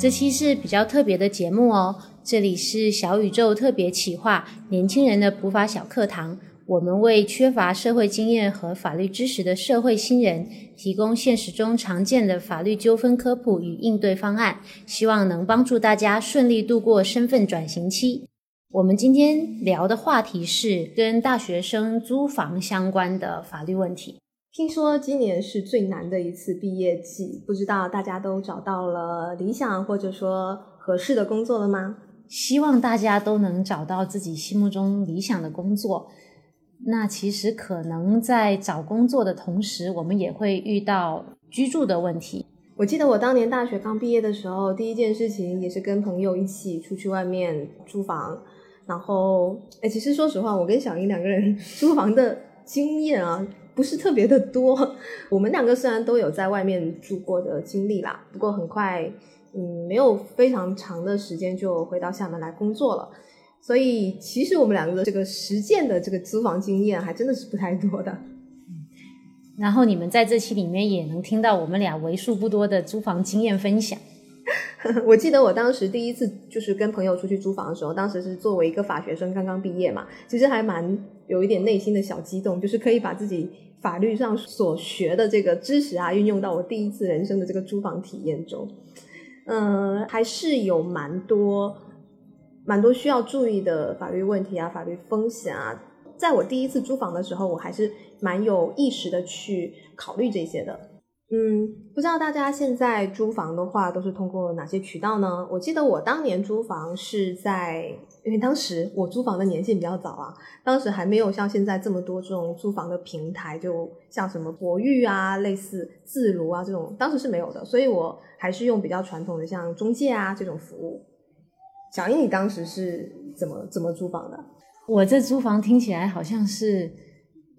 这期是比较特别的节目哦，这里是小宇宙特别企划年轻人的普法小课堂。我们为缺乏社会经验和法律知识的社会新人提供现实中常见的法律纠纷科普与应对方案，希望能帮助大家顺利度过身份转型期。我们今天聊的话题是跟大学生租房相关的法律问题。听说今年是最难的一次毕业季，不知道大家都找到了理想或者说合适的工作了吗？希望大家都能找到自己心目中理想的工作。那其实可能在找工作的同时，我们也会遇到居住的问题。我记得我当年大学刚毕业的时候，第一件事情也是跟朋友一起出去外面租房。然后，哎，其实说实话，我跟小英两个人 租房的经验啊，不是特别的多。我们两个虽然都有在外面住过的经历啦，不过很快，嗯，没有非常长的时间就回到厦门来工作了。所以，其实我们两个的这个实践的这个租房经验还真的是不太多的。然后你们在这期里面也能听到我们俩为数不多的租房经验分享。我记得我当时第一次就是跟朋友出去租房的时候，当时是作为一个法学生刚刚毕业嘛，其实还蛮有一点内心的小激动，就是可以把自己法律上所学的这个知识啊，运用到我第一次人生的这个租房体验中。呃，还是有蛮多。蛮多需要注意的法律问题啊，法律风险啊，在我第一次租房的时候，我还是蛮有意识的去考虑这些的。嗯，不知道大家现在租房的话都是通过哪些渠道呢？我记得我当年租房是在，因为当时我租房的年限比较早啊，当时还没有像现在这么多这种租房的平台，就像什么博玉啊、类似自如啊这种，当时是没有的，所以我还是用比较传统的像中介啊这种服务。小英，你当时是怎么怎么租房的？我这租房听起来好像是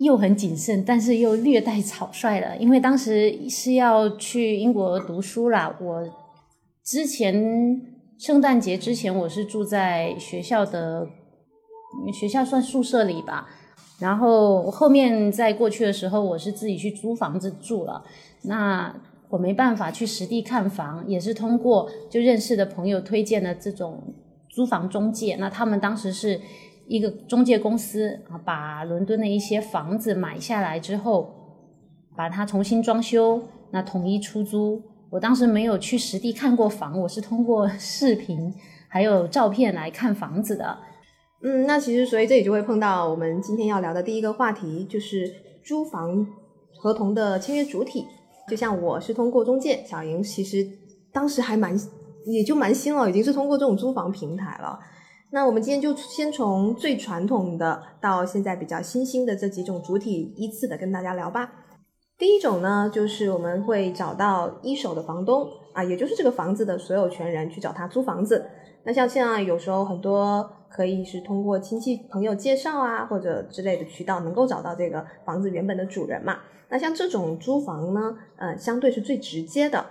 又很谨慎，但是又略带草率了。因为当时是要去英国读书啦。我之前圣诞节之前，我是住在学校的学校算宿舍里吧。然后后面在过去的时候，我是自己去租房子住了。那我没办法去实地看房，也是通过就认识的朋友推荐的这种租房中介。那他们当时是一个中介公司啊，把伦敦的一些房子买下来之后，把它重新装修，那统一出租。我当时没有去实地看过房，我是通过视频还有照片来看房子的。嗯，那其实所以这里就会碰到我们今天要聊的第一个话题，就是租房合同的签约主体。就像我是通过中介，小莹其实当时还蛮也就蛮新了，已经是通过这种租房平台了。那我们今天就先从最传统的到现在比较新兴的这几种主体依次的跟大家聊吧。第一种呢，就是我们会找到一手的房东啊，也就是这个房子的所有权人去找他租房子。那像现在有时候很多可以是通过亲戚朋友介绍啊，或者之类的渠道能够找到这个房子原本的主人嘛。那像这种租房呢，呃，相对是最直接的。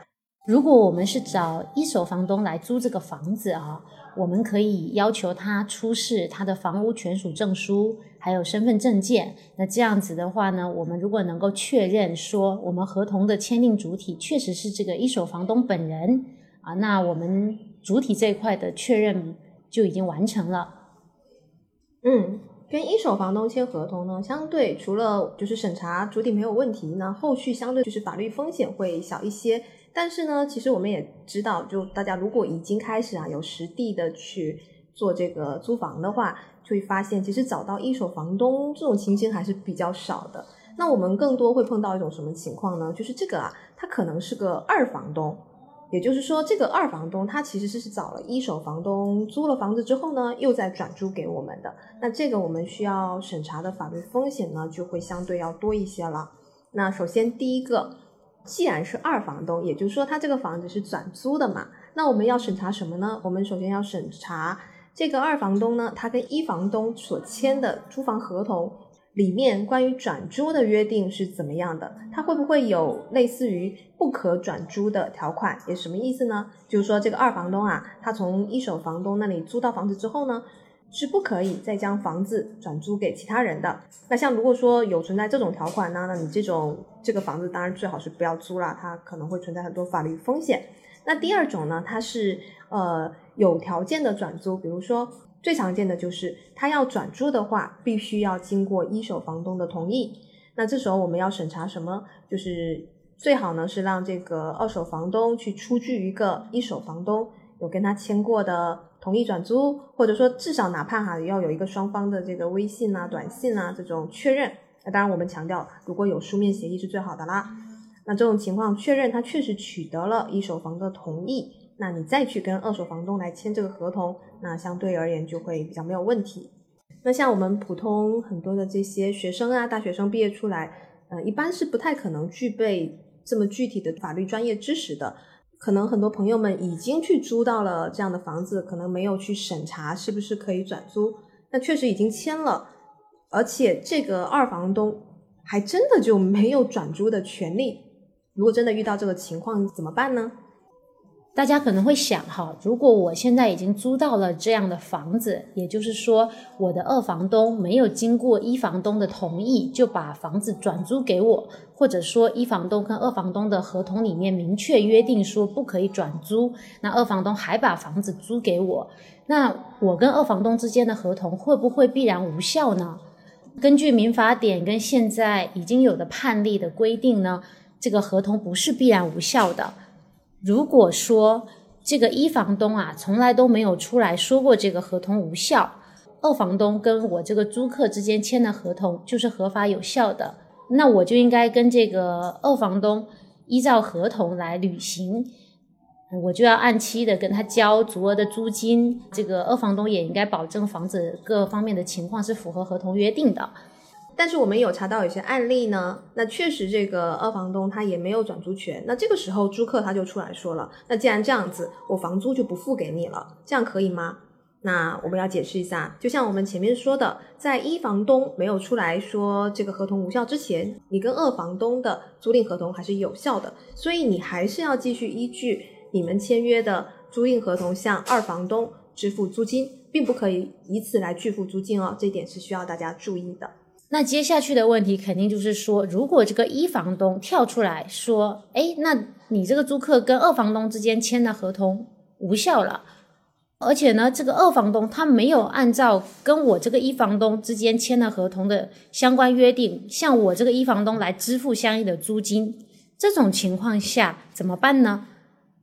如果我们是找一手房东来租这个房子啊，我们可以要求他出示他的房屋权属证书，还有身份证件。那这样子的话呢，我们如果能够确认说我们合同的签订主体确实是这个一手房东本人啊，那我们主体这一块的确认就已经完成了。嗯。跟一手房东签合同呢，相对除了就是审查主体没有问题，那后续相对就是法律风险会小一些。但是呢，其实我们也知道，就大家如果已经开始啊有实地的去做这个租房的话，就会发现其实找到一手房东这种情形还是比较少的。那我们更多会碰到一种什么情况呢？就是这个啊，他可能是个二房东。也就是说，这个二房东他其实是是找了一手房东租了房子之后呢，又再转租给我们的。那这个我们需要审查的法律风险呢，就会相对要多一些了。那首先第一个，既然是二房东，也就是说他这个房子是转租的嘛，那我们要审查什么呢？我们首先要审查这个二房东呢，他跟一房东所签的租房合同。里面关于转租的约定是怎么样的？它会不会有类似于不可转租的条款？也什么意思呢？就是说这个二房东啊，他从一手房东那里租到房子之后呢，是不可以再将房子转租给其他人的。那像如果说有存在这种条款呢，那你这种这个房子当然最好是不要租了，它可能会存在很多法律风险。那第二种呢，它是呃有条件的转租，比如说最常见的就是他要转租的话，必须要经过一手房东的同意。那这时候我们要审查什么？就是最好呢是让这个二手房东去出具一个一手房东有跟他签过的同意转租，或者说至少哪怕哈要有一个双方的这个微信啊、短信啊这种确认。那当然我们强调，如果有书面协议是最好的啦。那这种情况确认他确实取得了一手房的同意，那你再去跟二手房东来签这个合同，那相对而言就会比较没有问题。那像我们普通很多的这些学生啊，大学生毕业出来，呃，一般是不太可能具备这么具体的法律专业知识的。可能很多朋友们已经去租到了这样的房子，可能没有去审查是不是可以转租，那确实已经签了，而且这个二房东还真的就没有转租的权利。如果真的遇到这个情况怎么办呢？大家可能会想哈，如果我现在已经租到了这样的房子，也就是说我的二房东没有经过一房东的同意就把房子转租给我，或者说一房东跟二房东的合同里面明确约定说不可以转租，那二房东还把房子租给我，那我跟二房东之间的合同会不会必然无效呢？根据民法典跟现在已经有的判例的规定呢，这个合同不是必然无效的。如果说这个一房东啊从来都没有出来说过这个合同无效，二房东跟我这个租客之间签的合同就是合法有效的，那我就应该跟这个二房东依照合同来履行，我就要按期的跟他交足额的租金，这个二房东也应该保证房子各方面的情况是符合合同约定的。但是我们有查到有些案例呢，那确实这个二房东他也没有转租权，那这个时候租客他就出来说了，那既然这样子，我房租就不付给你了，这样可以吗？那我们要解释一下，就像我们前面说的，在一房东没有出来说这个合同无效之前，你跟二房东的租赁合同还是有效的，所以你还是要继续依据你们签约的租赁合同向二房东支付租金，并不可以以此来拒付租金哦，这一点是需要大家注意的。那接下去的问题肯定就是说，如果这个一房东跳出来说，哎，那你这个租客跟二房东之间签的合同无效了，而且呢，这个二房东他没有按照跟我这个一房东之间签的合同的相关约定，向我这个一房东来支付相应的租金，这种情况下怎么办呢？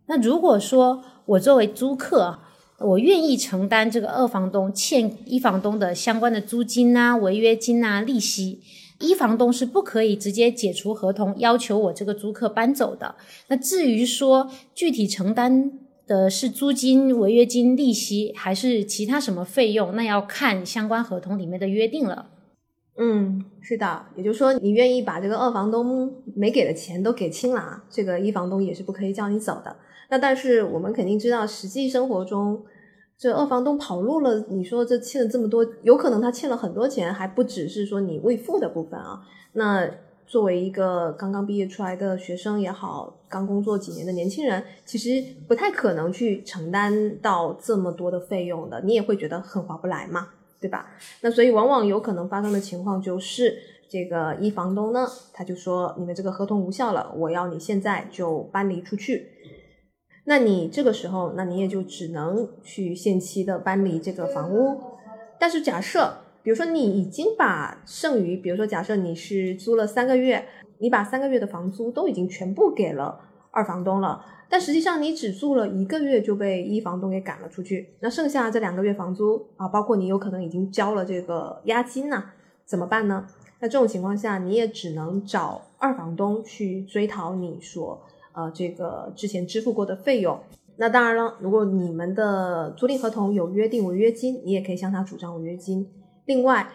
那如果说我作为租客，我愿意承担这个二房东欠一房东的相关的租金啊、违约金啊、利息，一房东是不可以直接解除合同，要求我这个租客搬走的。那至于说具体承担的是租金、违约金、利息，还是其他什么费用，那要看相关合同里面的约定了。嗯，是的，也就是说，你愿意把这个二房东没给的钱都给清了啊，这个一房东也是不可以叫你走的。那但是我们肯定知道，实际生活中这二房东跑路了，你说这欠了这么多，有可能他欠了很多钱，还不只是说你未付的部分啊。那作为一个刚刚毕业出来的学生也好，刚工作几年的年轻人，其实不太可能去承担到这么多的费用的，你也会觉得很划不来嘛，对吧？那所以往往有可能发生的情况就是，这个一房东呢，他就说你们这个合同无效了，我要你现在就搬离出去。那你这个时候，那你也就只能去限期的搬离这个房屋。但是假设，比如说你已经把剩余，比如说假设你是租了三个月，你把三个月的房租都已经全部给了二房东了，但实际上你只住了一个月就被一房东给赶了出去，那剩下这两个月房租啊，包括你有可能已经交了这个押金呢，怎么办呢？那这种情况下，你也只能找二房东去追讨你所。呃，这个之前支付过的费用，那当然了，如果你们的租赁合同有约定违约金，你也可以向他主张违约金。另外，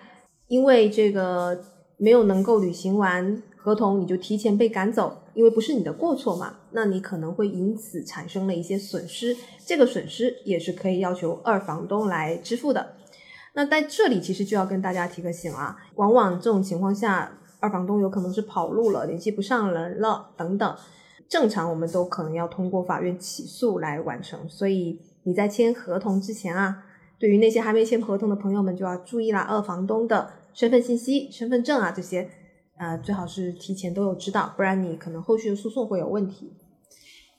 因为这个没有能够履行完合同，你就提前被赶走，因为不是你的过错嘛，那你可能会因此产生了一些损失，这个损失也是可以要求二房东来支付的。那在这里其实就要跟大家提个醒啊，往往这种情况下，二房东有可能是跑路了，联系不上人了等等。正常我们都可能要通过法院起诉来完成，所以你在签合同之前啊，对于那些还没签合同的朋友们就要注意啦，二房东的身份信息、身份证啊这些，呃，最好是提前都有知道，不然你可能后续的诉讼会有问题。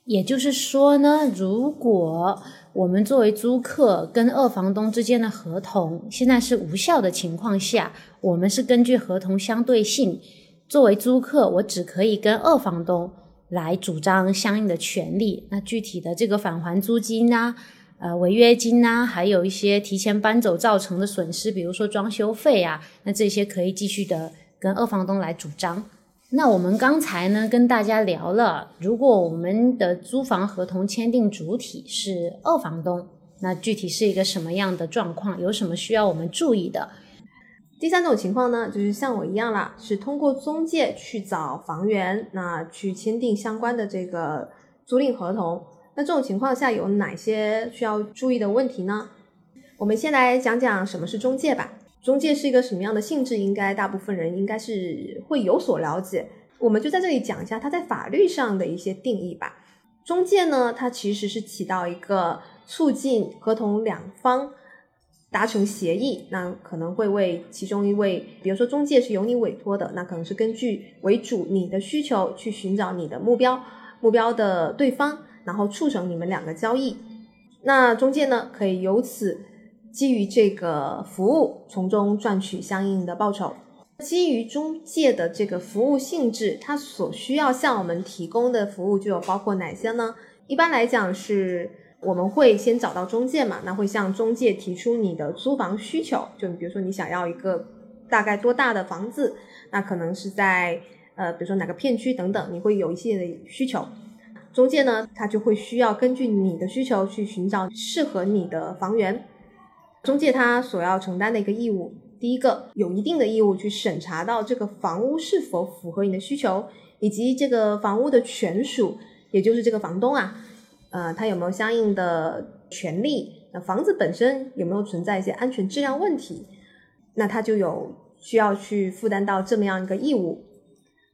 也就是说呢，如果我们作为租客跟二房东之间的合同现在是无效的情况下，我们是根据合同相对性，作为租客，我只可以跟二房东来主张相应的权利。那具体的这个返还租金啊，呃，违约金啊，还有一些提前搬走造成的损失，比如说装修费啊，那这些可以继续的跟二房东来主张。那我们刚才呢跟大家聊了，如果我们的租房合同签订主体是二房东，那具体是一个什么样的状况？有什么需要我们注意的？第三种情况呢，就是像我一样啦，是通过中介去找房源，那去签订相关的这个租赁合同。那这种情况下有哪些需要注意的问题呢？我们先来讲讲什么是中介吧。中介是一个什么样的性质？应该大部分人应该是会有所了解。我们就在这里讲一下它在法律上的一些定义吧。中介呢，它其实是起到一个促进合同两方达成协议，那可能会为其中一位，比如说中介是由你委托的，那可能是根据为主你的需求去寻找你的目标目标的对方，然后促成你们两个交易。那中介呢，可以由此。基于这个服务，从中赚取相应的报酬。基于中介的这个服务性质，它所需要向我们提供的服务就有包括哪些呢？一般来讲，是我们会先找到中介嘛，那会向中介提出你的租房需求，就比如说你想要一个大概多大的房子，那可能是在呃，比如说哪个片区等等，你会有一些的需求。中介呢，他就会需要根据你的需求去寻找适合你的房源。中介他所要承担的一个义务，第一个有一定的义务去审查到这个房屋是否符合你的需求，以及这个房屋的权属，也就是这个房东啊，呃，他有没有相应的权利？那房子本身有没有存在一些安全质量问题？那他就有需要去负担到这么样一个义务。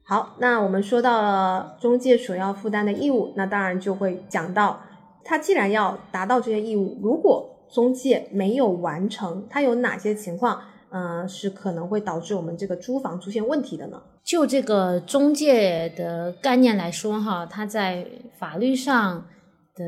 好，那我们说到了中介所要负担的义务，那当然就会讲到，他既然要达到这些义务，如果中介没有完成，他有哪些情况？嗯，是可能会导致我们这个租房出现问题的呢？就这个中介的概念来说，哈，它在法律上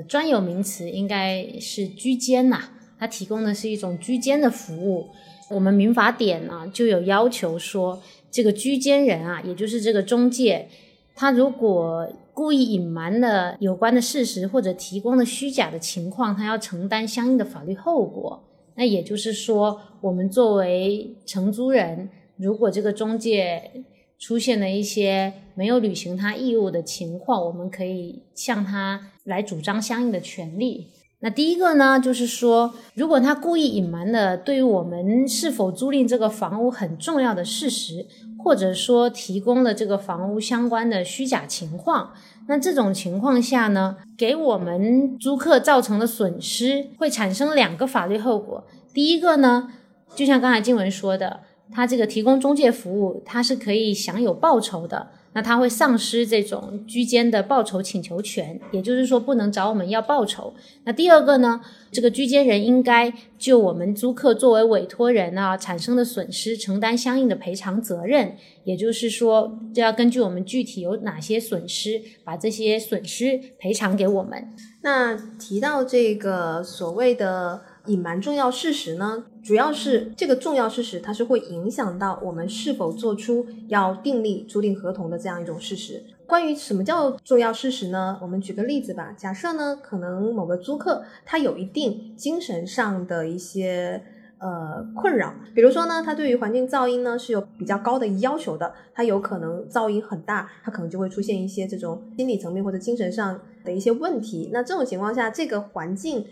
专有名词应该是居间呐，它提供的是一种居间的服务。我们民法典呢就有要求说，这个居间人啊，也就是这个中介，他如果故意隐瞒了有关的事实或者提供了虚假的情况，他要承担相应的法律后果。那也就是说，我们作为承租人，如果这个中介出现了一些没有履行他义务的情况，我们可以向他来主张相应的权利。那第一个呢，就是说，如果他故意隐瞒了对于我们是否租赁这个房屋很重要的事实。或者说提供了这个房屋相关的虚假情况，那这种情况下呢，给我们租客造成的损失会产生两个法律后果。第一个呢，就像刚才静文说的，他这个提供中介服务，他是可以享有报酬的。那他会丧失这种居间的报酬请求权，也就是说不能找我们要报酬。那第二个呢，这个居间人应该就我们租客作为委托人啊产生的损失承担相应的赔偿责任，也就是说就要根据我们具体有哪些损失，把这些损失赔偿给我们。那提到这个所谓的。隐瞒重要事实呢，主要是这个重要事实，它是会影响到我们是否做出要订立租赁合同的这样一种事实。关于什么叫重要事实呢？我们举个例子吧。假设呢，可能某个租客他有一定精神上的一些呃困扰，比如说呢，他对于环境噪音呢是有比较高的要求的，他有可能噪音很大，他可能就会出现一些这种心理层面或者精神上的一些问题。那这种情况下，这个环境。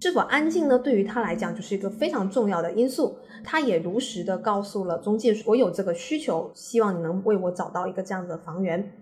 是否安静呢？对于他来讲就是一个非常重要的因素。他也如实的告诉了中介，我有这个需求，希望你能为我找到一个这样的房源。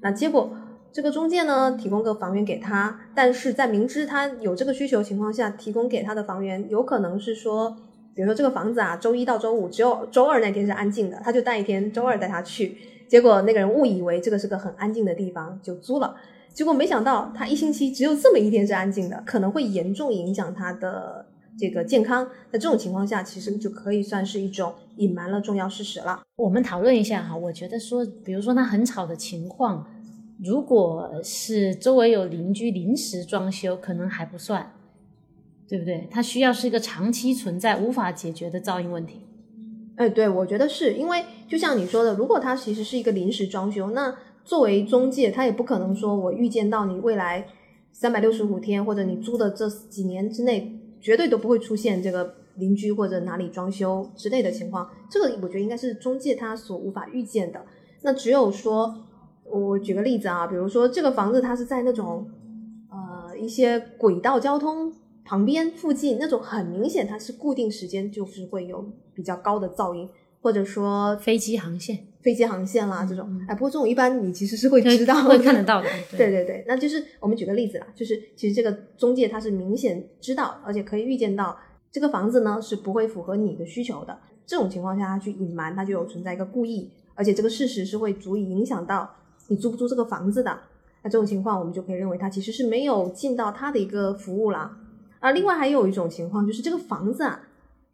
那结果这个中介呢，提供个房源给他，但是在明知他有这个需求情况下，提供给他的房源有可能是说，比如说这个房子啊，周一到周五只有周二那天是安静的，他就带一天周二带他去，结果那个人误以为这个是个很安静的地方，就租了。结果没想到，他一星期只有这么一天是安静的，可能会严重影响他的这个健康。在这种情况下，其实就可以算是一种隐瞒了重要事实了。我们讨论一下哈，我觉得说，比如说他很吵的情况，如果是周围有邻居临时装修，可能还不算，对不对？它需要是一个长期存在、无法解决的噪音问题。哎，对，我觉得是因为就像你说的，如果它其实是一个临时装修，那作为中介，他也不可能说我预见到你未来三百六十五天或者你租的这几年之内，绝对都不会出现这个邻居或者哪里装修之类的情况。这个我觉得应该是中介他所无法预见的。那只有说，我举个例子啊，比如说这个房子它是在那种呃一些轨道交通旁边附近，那种很明显它是固定时间就是会有比较高的噪音，或者说飞机航线。飞机航线啦，这种，哎，不过这种一般你其实是会知道、会看得到的。对对对，那就是我们举个例子啦，就是其实这个中介他是明显知道，而且可以预见到这个房子呢是不会符合你的需求的。这种情况下，他去隐瞒，他就有存在一个故意，而且这个事实是会足以影响到你租不租这个房子的。那这种情况，我们就可以认为他其实是没有尽到他的一个服务啦。啊，另外还有一种情况就是这个房子啊，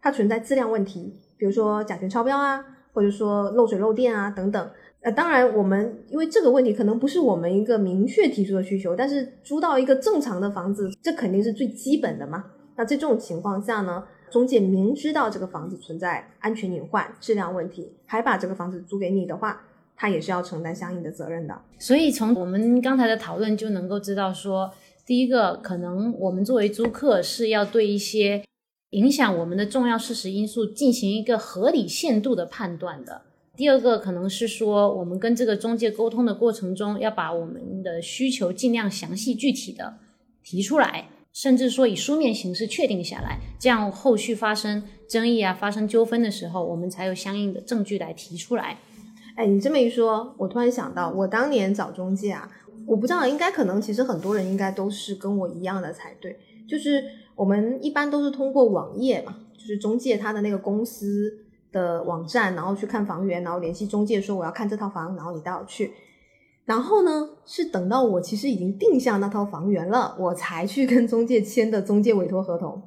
它存在质量问题，比如说甲醛超标啊。或者说漏水漏电啊等等，呃，当然我们因为这个问题可能不是我们一个明确提出的需求，但是租到一个正常的房子，这肯定是最基本的嘛。那在这种情况下呢，中介明知道这个房子存在安全隐患、质量问题，还把这个房子租给你的话，他也是要承担相应的责任的。所以从我们刚才的讨论就能够知道，说第一个可能我们作为租客是要对一些。影响我们的重要事实因素进行一个合理限度的判断的。第二个可能是说，我们跟这个中介沟通的过程中，要把我们的需求尽量详细具体的提出来，甚至说以书面形式确定下来，这样后续发生争议啊、发生纠纷的时候，我们才有相应的证据来提出来。哎，你这么一说，我突然想到，我当年找中介啊，我不知道，应该可能其实很多人应该都是跟我一样的才对，就是。我们一般都是通过网页嘛，就是中介他的那个公司的网站，然后去看房源，然后联系中介说我要看这套房，然后你带我去。然后呢，是等到我其实已经定下那套房源了，我才去跟中介签的中介委托合同。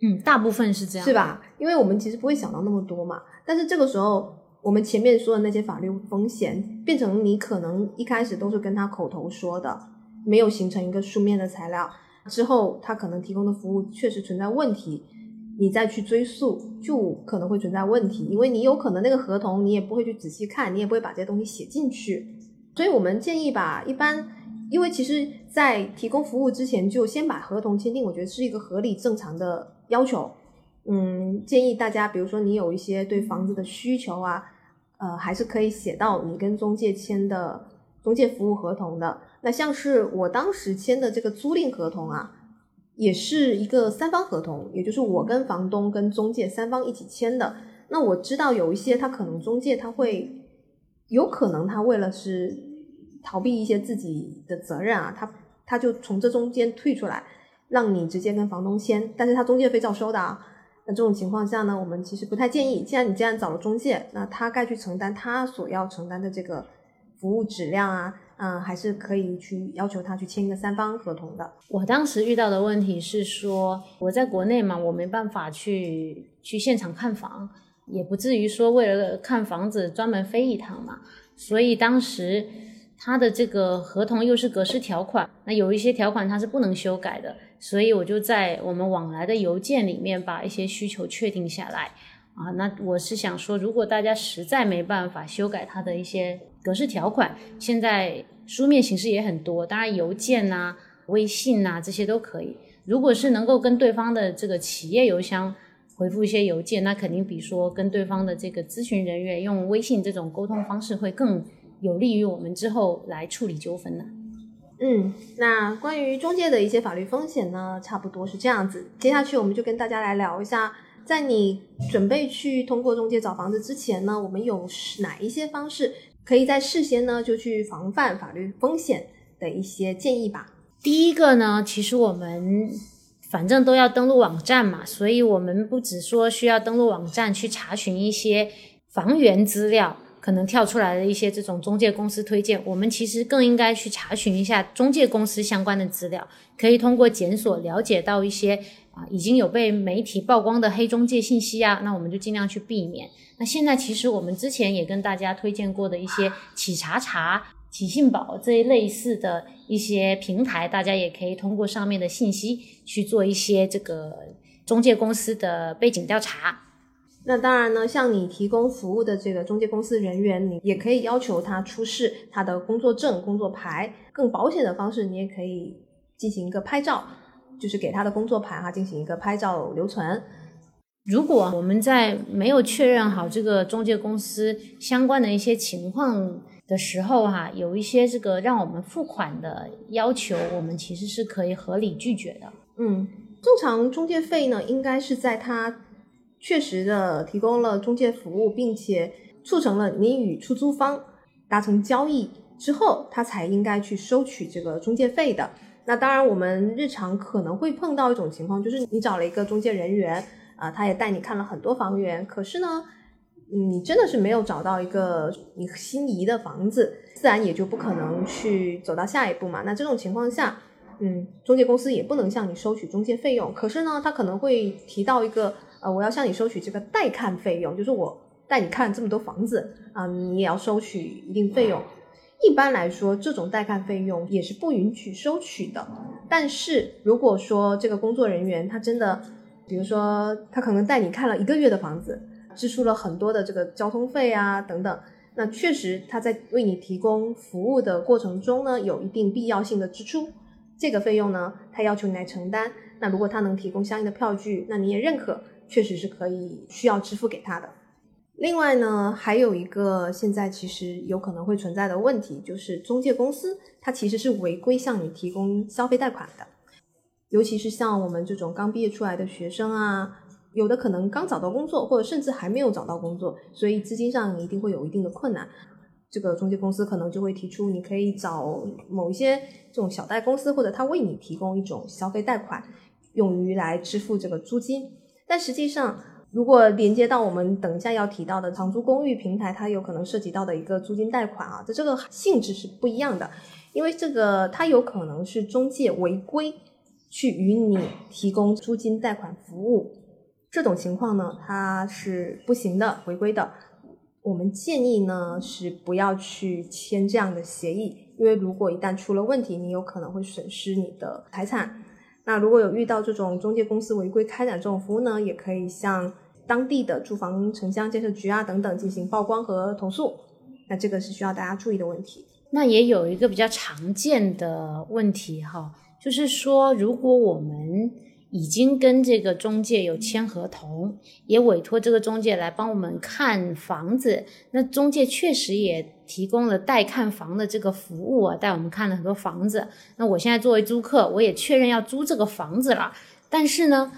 嗯，大部分是这样，是吧？因为我们其实不会想到那么多嘛。但是这个时候，我们前面说的那些法律风险，变成你可能一开始都是跟他口头说的，没有形成一个书面的材料。之后，他可能提供的服务确实存在问题，你再去追溯，就可能会存在问题，因为你有可能那个合同你也不会去仔细看，你也不会把这些东西写进去。所以我们建议吧，一般，因为其实，在提供服务之前就先把合同签订，我觉得是一个合理正常的要求。嗯，建议大家，比如说你有一些对房子的需求啊，呃，还是可以写到你跟中介签的中介服务合同的。那像是我当时签的这个租赁合同啊，也是一个三方合同，也就是我跟房东跟中介三方一起签的。那我知道有一些他可能中介他会，有可能他为了是逃避一些自己的责任啊，他他就从这中间退出来，让你直接跟房东签，但是他中介费照收的啊。那这种情况下呢，我们其实不太建议。既然你既然找了中介，那他该去承担他所要承担的这个服务质量啊。嗯，还是可以去要求他去签一个三方合同的。我当时遇到的问题是说，我在国内嘛，我没办法去去现场看房，也不至于说为了看房子专门飞一趟嘛。所以当时他的这个合同又是格式条款，那有一些条款它是不能修改的，所以我就在我们往来的邮件里面把一些需求确定下来。啊，那我是想说，如果大家实在没办法修改它的一些格式条款，现在。书面形式也很多，当然邮件呐、微信呐这些都可以。如果是能够跟对方的这个企业邮箱回复一些邮件，那肯定比说跟对方的这个咨询人员用微信这种沟通方式会更有利于我们之后来处理纠纷的。嗯，那关于中介的一些法律风险呢，差不多是这样子。接下去我们就跟大家来聊一下，在你准备去通过中介找房子之前呢，我们有哪一些方式？可以在事先呢就去防范法律风险的一些建议吧。第一个呢，其实我们反正都要登录网站嘛，所以我们不只说需要登录网站去查询一些房源资料，可能跳出来的一些这种中介公司推荐，我们其实更应该去查询一下中介公司相关的资料，可以通过检索了解到一些啊已经有被媒体曝光的黑中介信息啊，那我们就尽量去避免。那现在其实我们之前也跟大家推荐过的一些企查查启信宝这一类似的一些平台，大家也可以通过上面的信息去做一些这个中介公司的背景调查。那当然呢，向你提供服务的这个中介公司人员，你也可以要求他出示他的工作证、工作牌。更保险的方式，你也可以进行一个拍照，就是给他的工作牌哈进行一个拍照留存。如果我们在没有确认好这个中介公司相关的一些情况的时候哈，有一些这个让我们付款的要求，我们其实是可以合理拒绝的。嗯，正常中介费呢，应该是在他。确实的提供了中介服务，并且促成了你与出租方达成交易之后，他才应该去收取这个中介费的。那当然，我们日常可能会碰到一种情况，就是你找了一个中介人员啊，他也带你看了很多房源，可是呢，你真的是没有找到一个你心仪的房子，自然也就不可能去走到下一步嘛。那这种情况下，嗯，中介公司也不能向你收取中介费用，可是呢，他可能会提到一个。呃，我要向你收取这个带看费用，就是我带你看这么多房子啊，你也要收取一定费用。一般来说，这种带看费用也是不允许收取的。但是如果说这个工作人员他真的，比如说他可能带你看了一个月的房子，支出了很多的这个交通费啊等等，那确实他在为你提供服务的过程中呢，有一定必要性的支出，这个费用呢，他要求你来承担。那如果他能提供相应的票据，那你也认可。确实是可以需要支付给他的。另外呢，还有一个现在其实有可能会存在的问题，就是中介公司它其实是违规向你提供消费贷款的。尤其是像我们这种刚毕业出来的学生啊，有的可能刚找到工作，或者甚至还没有找到工作，所以资金上一定会有一定的困难。这个中介公司可能就会提出，你可以找某一些这种小贷公司，或者他为你提供一种消费贷款，用于来支付这个租金。但实际上，如果连接到我们等一下要提到的长租公寓平台，它有可能涉及到的一个租金贷款啊，的这个性质是不一样的，因为这个它有可能是中介违规去与你提供租金贷款服务，这种情况呢，它是不行的，违规的。我们建议呢是不要去签这样的协议，因为如果一旦出了问题，你有可能会损失你的财产。那如果有遇到这种中介公司违规开展这种服务呢，也可以向当地的住房城乡建设局啊等等进行曝光和投诉。那这个是需要大家注意的问题。那也有一个比较常见的问题哈，就是说如果我们已经跟这个中介有签合同，也委托这个中介来帮我们看房子。那中介确实也提供了带看房的这个服务啊，带我们看了很多房子。那我现在作为租客，我也确认要租这个房子了，但是呢，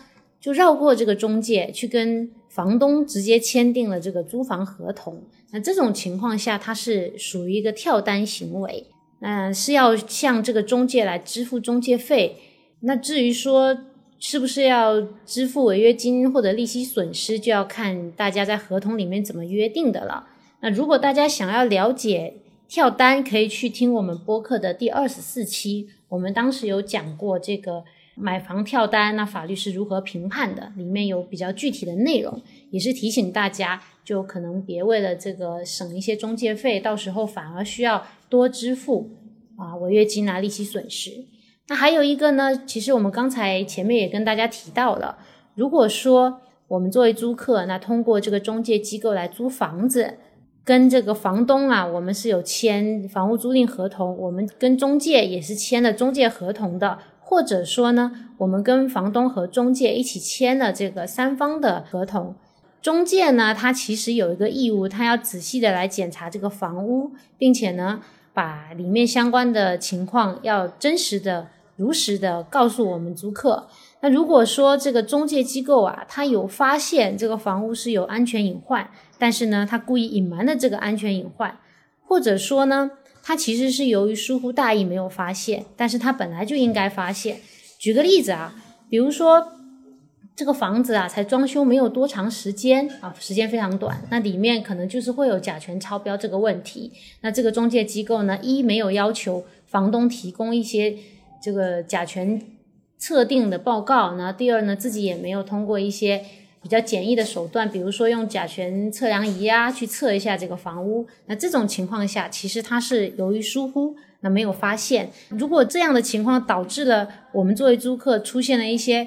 就绕过这个中介，去跟房东直接签订了这个租房合同。那这种情况下，它是属于一个跳单行为，嗯，是要向这个中介来支付中介费。那至于说，是不是要支付违约金或者利息损失，就要看大家在合同里面怎么约定的了。那如果大家想要了解跳单，可以去听我们播客的第二十四期，我们当时有讲过这个买房跳单，那法律是如何评判的，里面有比较具体的内容，也是提醒大家，就可能别为了这个省一些中介费，到时候反而需要多支付啊违约金啊利息损失。那还有一个呢，其实我们刚才前面也跟大家提到了，如果说我们作为租客，那通过这个中介机构来租房子，跟这个房东啊，我们是有签房屋租赁合同，我们跟中介也是签了中介合同的，或者说呢，我们跟房东和中介一起签了这个三方的合同，中介呢，他其实有一个义务，他要仔细的来检查这个房屋，并且呢，把里面相关的情况要真实的。如实的告诉我们租客。那如果说这个中介机构啊，他有发现这个房屋是有安全隐患，但是呢，他故意隐瞒了这个安全隐患，或者说呢，他其实是由于疏忽大意没有发现，但是他本来就应该发现。举个例子啊，比如说这个房子啊，才装修没有多长时间啊，时间非常短，那里面可能就是会有甲醛超标这个问题。那这个中介机构呢，一没有要求房东提供一些。这个甲醛测定的报告，那第二呢，自己也没有通过一些比较简易的手段，比如说用甲醛测量仪啊去测一下这个房屋。那这种情况下，其实它是由于疏忽，那没有发现。如果这样的情况导致了我们作为租客出现了一些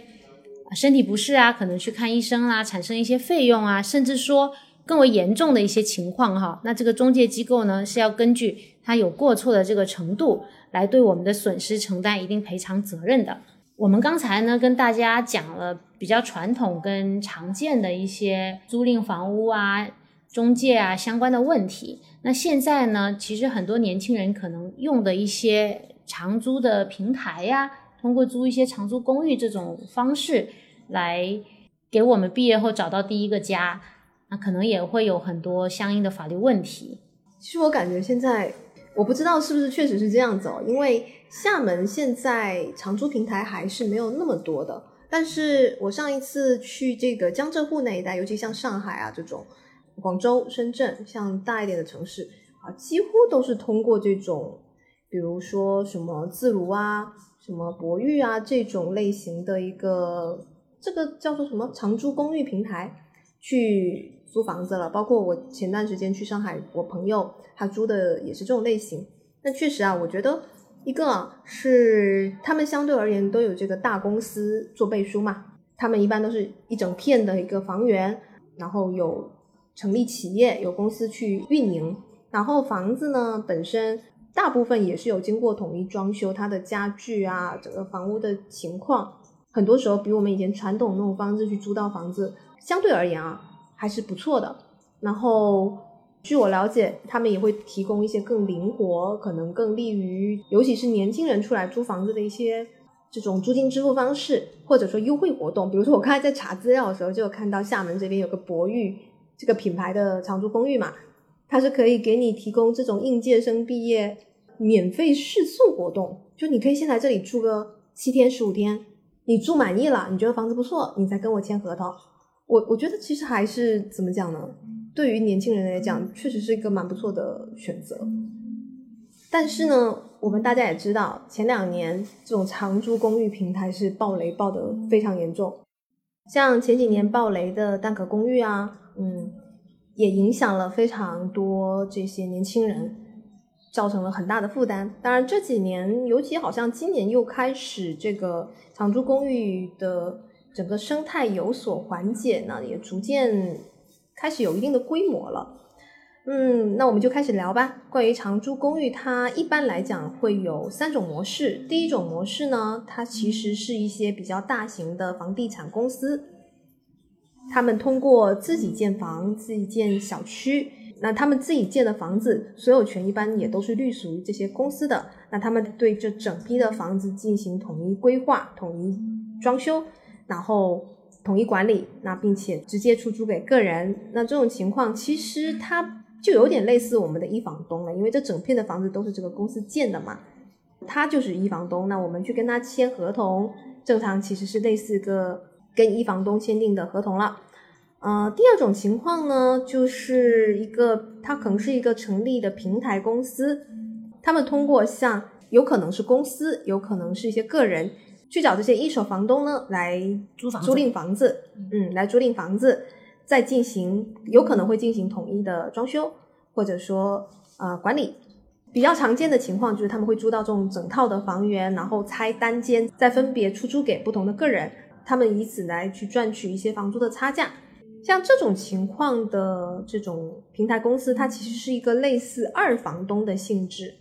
身体不适啊，可能去看医生啦，产生一些费用啊，甚至说更为严重的一些情况哈，那这个中介机构呢是要根据他有过错的这个程度来对我们的损失承担一定赔偿责任的。我们刚才呢跟大家讲了比较传统跟常见的一些租赁房屋啊、中介啊相关的问题。那现在呢，其实很多年轻人可能用的一些长租的平台呀，通过租一些长租公寓这种方式来给我们毕业后找到第一个家，那可能也会有很多相应的法律问题。其实我感觉现在。我不知道是不是确实是这样子哦，因为厦门现在长租平台还是没有那么多的。但是我上一次去这个江浙沪那一带，尤其像上海啊这种、广州、深圳，像大一点的城市啊，几乎都是通过这种，比如说什么自如啊、什么博裕啊这种类型的一个，这个叫做什么长租公寓平台去。租房子了，包括我前段时间去上海，我朋友他租的也是这种类型。那确实啊，我觉得一个是他们相对而言都有这个大公司做背书嘛，他们一般都是一整片的一个房源，然后有成立企业，有公司去运营，然后房子呢本身大部分也是有经过统一装修，它的家具啊，整个房屋的情况，很多时候比我们以前传统那种方式去租到房子相对而言啊。还是不错的。然后，据我了解，他们也会提供一些更灵活、可能更利于，尤其是年轻人出来租房子的一些这种租金支付方式，或者说优惠活动。比如说，我刚才在查资料的时候，就有看到厦门这边有个博裕这个品牌的长租公寓嘛，它是可以给你提供这种应届生毕业免费试宿活动，就你可以先来这里住个七天、十五天，你住满意了，你觉得房子不错，你再跟我签合同。我我觉得其实还是怎么讲呢？对于年轻人来讲，确实是一个蛮不错的选择。但是呢，我们大家也知道，前两年这种长租公寓平台是暴雷爆得非常严重，像前几年暴雷的蛋壳公寓啊，嗯，也影响了非常多这些年轻人，造成了很大的负担。当然这几年，尤其好像今年又开始这个长租公寓的。整个生态有所缓解呢，也逐渐开始有一定的规模了。嗯，那我们就开始聊吧。关于长租公寓，它一般来讲会有三种模式。第一种模式呢，它其实是一些比较大型的房地产公司，他们通过自己建房、自己建小区，那他们自己建的房子所有权一般也都是隶属于这些公司的。那他们对这整批的房子进行统一规划、统一装修。然后统一管理，那并且直接出租给个人，那这种情况其实它就有点类似我们的一房东了，因为这整片的房子都是这个公司建的嘛，他就是一房东，那我们去跟他签合同，正常其实是类似个跟一房东签订的合同了。呃，第二种情况呢，就是一个它可能是一个成立的平台公司，他们通过像有可能是公司，有可能是一些个人。去找这些一手房东呢，来租房租赁房子，嗯，来租赁房子，再进行有可能会进行统一的装修，或者说呃管理。比较常见的情况就是他们会租到这种整套的房源，然后拆单间，再分别出租给不同的个人，他们以此来去赚取一些房租的差价。像这种情况的这种平台公司，它其实是一个类似二房东的性质，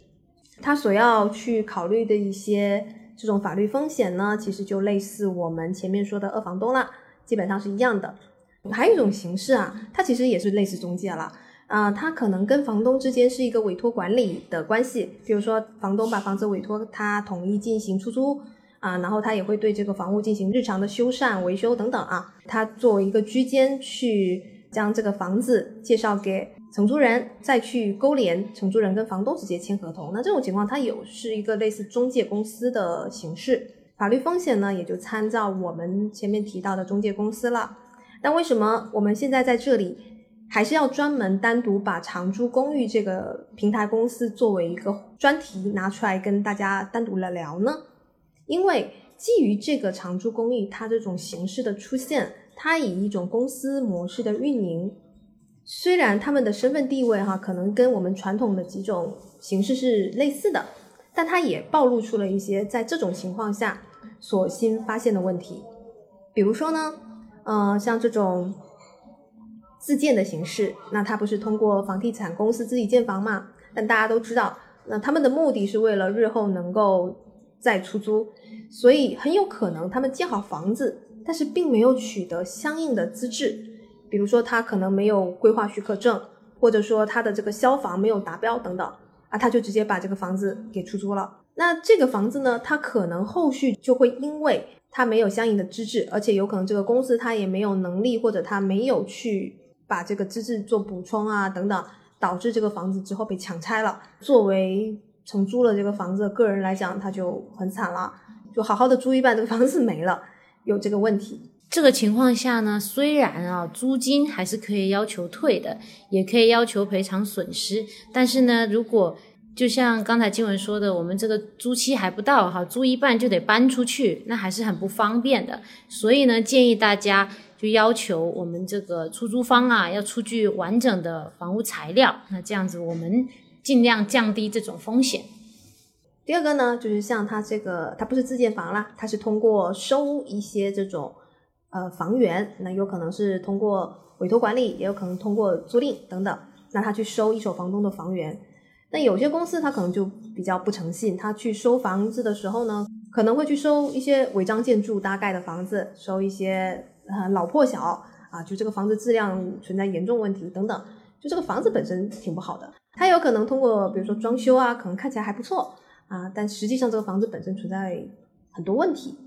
它所要去考虑的一些。这种法律风险呢，其实就类似我们前面说的二房东了，基本上是一样的。还有一种形式啊，它其实也是类似中介了啊，它可能跟房东之间是一个委托管理的关系，比如说房东把房子委托他统一进行出租啊，然后他也会对这个房屋进行日常的修缮、维修等等啊，他作为一个居间去将这个房子介绍给。承租人再去勾连承租人跟房东直接签合同，那这种情况它有是一个类似中介公司的形式，法律风险呢也就参照我们前面提到的中介公司了。那为什么我们现在在这里还是要专门单独把长租公寓这个平台公司作为一个专题拿出来跟大家单独来聊呢？因为基于这个长租公寓它这种形式的出现，它以一种公司模式的运营，虽然他们的身份地位哈可能跟我们传统的几种形式是类似的，但它也暴露出了一些在这种情况下所新发现的问题。比如说呢，呃，像这种自建的形式，那它不是通过房地产公司自己建房嘛？但大家都知道，那他们的目的是为了日后能够再出租，所以很有可能他们建好房子。但是并没有取得相应的资质，比如说他可能没有规划许可证，或者说他的这个消防没有达标等等，啊，他就直接把这个房子给出租了。那这个房子呢，他可能后续就会因为他没有相应的资质，而且有可能这个公司他也没有能力，或者他没有去把这个资质做补充啊等等，导致这个房子之后被强拆了。作为承租了这个房子的个人来讲，他就很惨了，就好好的租一半，这个房子没了。有这个问题，这个情况下呢，虽然啊租金还是可以要求退的，也可以要求赔偿损失，但是呢，如果就像刚才金文说的，我们这个租期还不到哈，租一半就得搬出去，那还是很不方便的。所以呢，建议大家就要求我们这个出租方啊，要出具完整的房屋材料，那这样子我们尽量降低这种风险。第二个呢，就是像它这个，它不是自建房啦，它是通过收一些这种呃房源，那有可能是通过委托管理，也有可能通过租赁等等，那他去收一手房东的房源。那有些公司他可能就比较不诚信，他去收房子的时候呢，可能会去收一些违章建筑搭盖的房子，收一些呃老破小啊，就这个房子质量存在严重问题等等，就这个房子本身挺不好的，他有可能通过比如说装修啊，可能看起来还不错。啊，但实际上这个房子本身存在很多问题。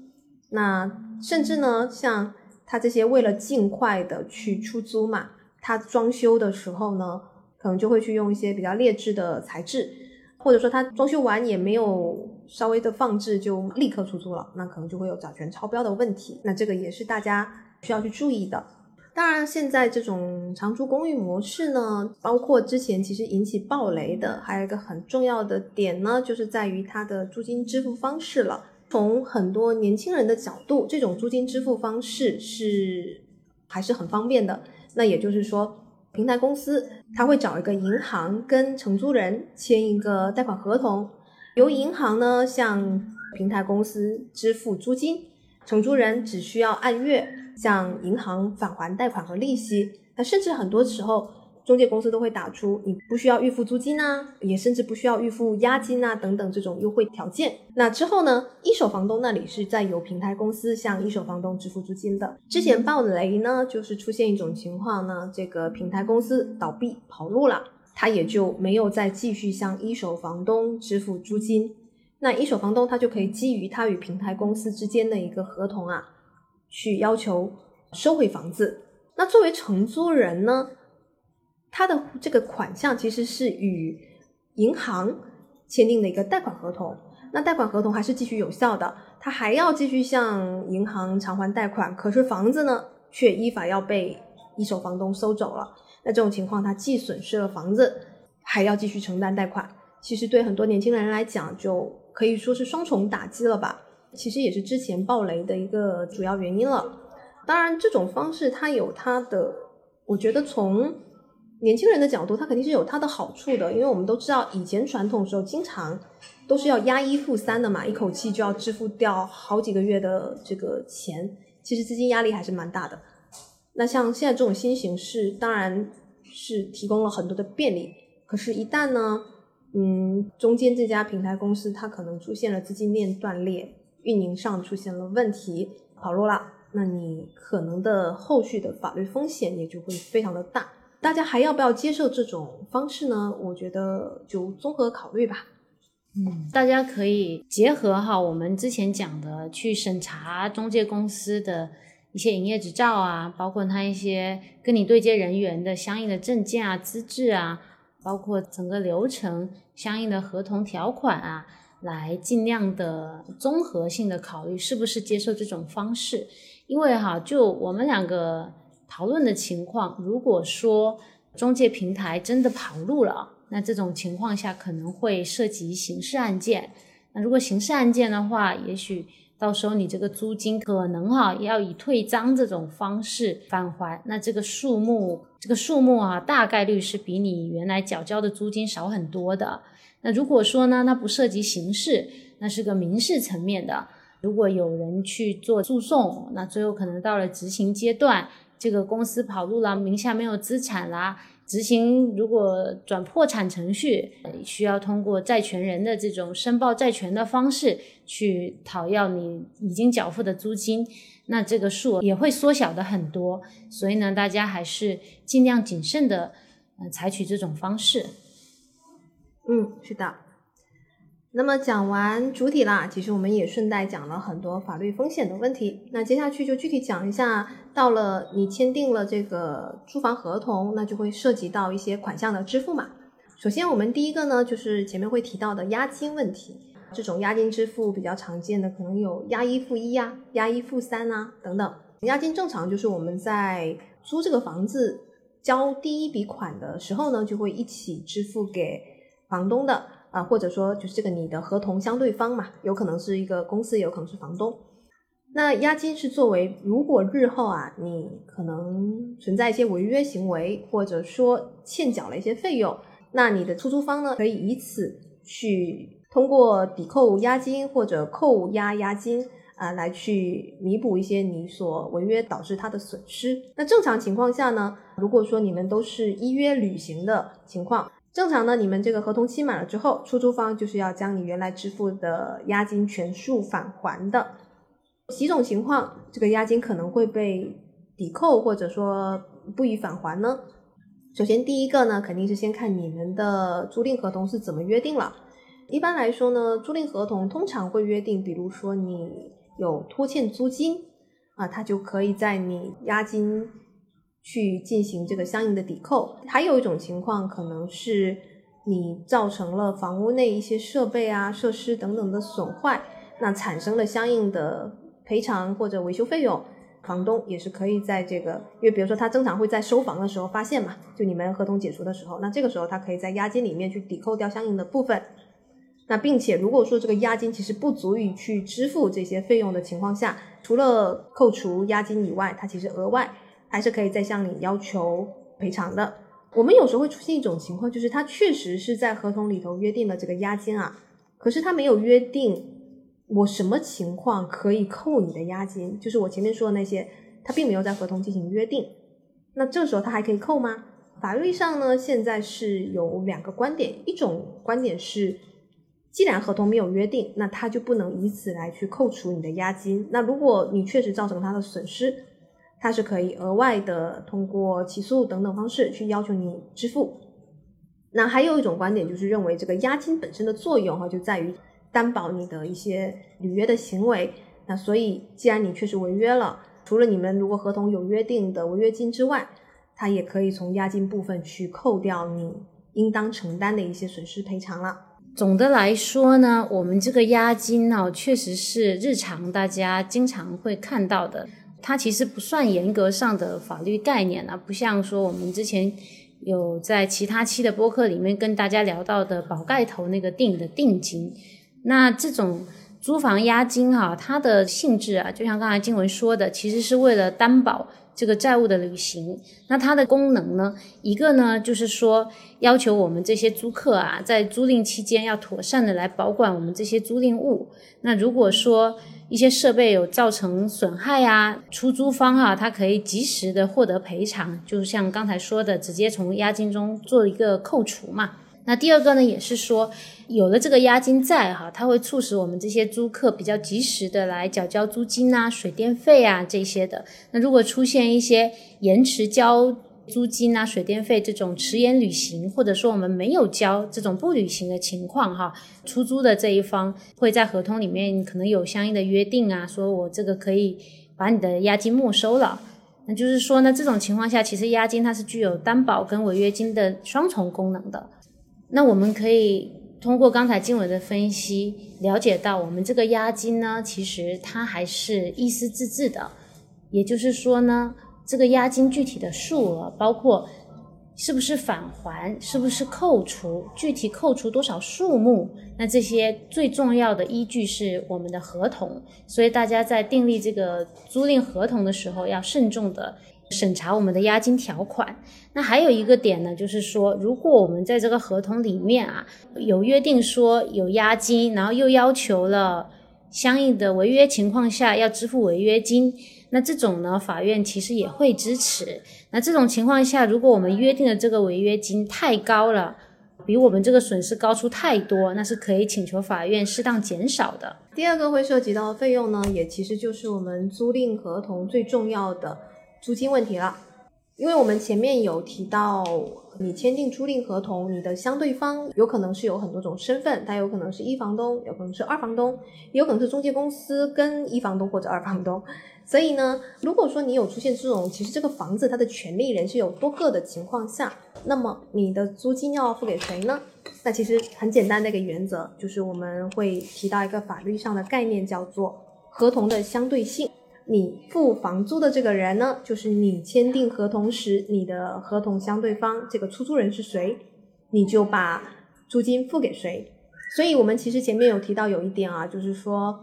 那甚至呢，像他这些为了尽快的去出租嘛，他装修的时候呢，可能就会去用一些比较劣质的材质，或者说他装修完也没有稍微的放置就立刻出租了，那可能就会有甲醛超标的问题。那这个也是大家需要去注意的。当然，现在这种长租公寓模式呢，包括之前其实引起暴雷的，还有一个很重要的点呢，就是在于它的租金支付方式了。从很多年轻人的角度，这种租金支付方式是还是很方便的。那也就是说，平台公司他会找一个银行跟承租人签一个贷款合同，由银行呢向平台公司支付租金，承租人只需要按月。向银行返还贷款和利息，那甚至很多时候中介公司都会打出你不需要预付租金啊，也甚至不需要预付押金啊等等这种优惠条件。那之后呢，一手房东那里是在由平台公司向一手房东支付租金的。之前暴雷呢，就是出现一种情况呢，这个平台公司倒闭跑路了，他也就没有再继续向一手房东支付租金。那一手房东他就可以基于他与平台公司之间的一个合同啊。去要求收回房子，那作为承租人呢，他的这个款项其实是与银行签订的一个贷款合同，那贷款合同还是继续有效的，他还要继续向银行偿还贷款，可是房子呢却依法要被一手房东收走了，那这种情况他既损失了房子，还要继续承担贷款，其实对很多年轻人来讲就可以说是双重打击了吧。其实也是之前暴雷的一个主要原因了。当然，这种方式它有它的，我觉得从年轻人的角度，它肯定是有它的好处的。因为我们都知道，以前传统时候经常都是要押一付三的嘛，一口气就要支付掉好几个月的这个钱，其实资金压力还是蛮大的。那像现在这种新形式，当然是提供了很多的便利。可是，一旦呢，嗯，中间这家平台公司它可能出现了资金链断裂。运营上出现了问题，跑路了，那你可能的后续的法律风险也就会非常的大。大家还要不要接受这种方式呢？我觉得就综合考虑吧。嗯，大家可以结合哈我们之前讲的，去审查中介公司的一些营业执照啊，包括他一些跟你对接人员的相应的证件啊、资质啊，包括整个流程相应的合同条款啊。来尽量的综合性的考虑是不是接受这种方式，因为哈，就我们两个讨论的情况，如果说中介平台真的跑路了，那这种情况下可能会涉及刑事案件。那如果刑事案件的话，也许到时候你这个租金可能哈要以退赃这种方式返还，那这个数目这个数目啊，大概率是比你原来缴交的租金少很多的。那如果说呢，那不涉及刑事，那是个民事层面的。如果有人去做诉讼，那最后可能到了执行阶段，这个公司跑路了，名下没有资产啦。执行如果转破产程序，需要通过债权人的这种申报债权的方式去讨要你已经缴付的租金，那这个数额也会缩小的很多。所以呢，大家还是尽量谨慎的，呃，采取这种方式。嗯，是的。那么讲完主体啦，其实我们也顺带讲了很多法律风险的问题。那接下去就具体讲一下，到了你签订了这个租房合同，那就会涉及到一些款项的支付嘛。首先，我们第一个呢，就是前面会提到的押金问题。这种押金支付比较常见的，可能有押一付一呀、押一付三啊等等。押金正常就是我们在租这个房子交第一笔款的时候呢，就会一起支付给房东的。啊，或者说就是这个你的合同相对方嘛，有可能是一个公司，也有可能是房东。那押金是作为，如果日后啊你可能存在一些违约行为，或者说欠缴了一些费用，那你的出租方呢可以以此去通过抵扣押金或者扣押押金啊来去弥补一些你所违约导致他的损失。那正常情况下呢，如果说你们都是依约履行的情况。正常呢，你们这个合同期满了之后，出租方就是要将你原来支付的押金全数返还的。几种情况，这个押金可能会被抵扣，或者说不予返还呢？首先，第一个呢，肯定是先看你们的租赁合同是怎么约定了。一般来说呢，租赁合同通常会约定，比如说你有拖欠租金啊，它就可以在你押金。去进行这个相应的抵扣，还有一种情况可能是你造成了房屋内一些设备啊、设施等等的损坏，那产生了相应的赔偿或者维修费用，房东也是可以在这个，因为比如说他正常会在收房的时候发现嘛，就你们合同解除的时候，那这个时候他可以在押金里面去抵扣掉相应的部分，那并且如果说这个押金其实不足以去支付这些费用的情况下，除了扣除押金以外，它其实额外。还是可以再向你要求赔偿的。我们有时候会出现一种情况，就是他确实是在合同里头约定了这个押金啊，可是他没有约定我什么情况可以扣你的押金，就是我前面说的那些，他并没有在合同进行约定。那这时候他还可以扣吗？法律上呢，现在是有两个观点，一种观点是，既然合同没有约定，那他就不能以此来去扣除你的押金。那如果你确实造成他的损失，它是可以额外的通过起诉等等方式去要求你支付。那还有一种观点就是认为这个押金本身的作用哈就在于担保你的一些履约的行为。那所以既然你确实违约了，除了你们如果合同有约定的违约金之外，它也可以从押金部分去扣掉你应当承担的一些损失赔偿了。总的来说呢，我们这个押金呢确实是日常大家经常会看到的。它其实不算严格上的法律概念啊，不像说我们之前有在其他期的播客里面跟大家聊到的宝盖头那个定的定金。那这种租房押金哈，它的性质啊，就像刚才经文说的，其实是为了担保这个债务的履行。那它的功能呢，一个呢就是说要求我们这些租客啊，在租赁期间要妥善的来保管我们这些租赁物。那如果说一些设备有造成损害啊，出租方哈，他可以及时的获得赔偿，就像刚才说的，直接从押金中做一个扣除嘛。那第二个呢，也是说，有了这个押金在哈，它会促使我们这些租客比较及时的来缴交租金啊、水电费啊这些的。那如果出现一些延迟交，租金啊、水电费这种迟延履行，或者说我们没有交这种不履行的情况，哈，出租的这一方会在合同里面可能有相应的约定啊，说我这个可以把你的押金没收了。那就是说呢，这种情况下，其实押金它是具有担保跟违约金的双重功能的。那我们可以通过刚才经文的分析，了解到我们这个押金呢，其实它还是意思自治的，也就是说呢。这个押金具体的数额，包括是不是返还？是不是扣除？具体扣除多少数目？那这些最重要的依据是我们的合同。所以大家在订立这个租赁合同的时候，要慎重的审查我们的押金条款。那还有一个点呢，就是说，如果我们在这个合同里面啊有约定说有押金，然后又要求了相应的违约情况下要支付违约金。那这种呢，法院其实也会支持。那这种情况下，如果我们约定的这个违约金太高了，比我们这个损失高出太多，那是可以请求法院适当减少的。第二个会涉及到费用呢，也其实就是我们租赁合同最重要的租金问题了。因为我们前面有提到，你签订租赁合同，你的相对方有可能是有很多种身份，它有可能是一房东，有可能是二房东，也有可能是中介公司跟一房东或者二房东。所以呢，如果说你有出现这种，其实这个房子它的权利人是有多个的情况下，那么你的租金要付给谁呢？那其实很简单的一个原则，就是我们会提到一个法律上的概念，叫做合同的相对性。你付房租的这个人呢，就是你签订合同时你的合同相对方，这个出租人是谁，你就把租金付给谁。所以我们其实前面有提到有一点啊，就是说。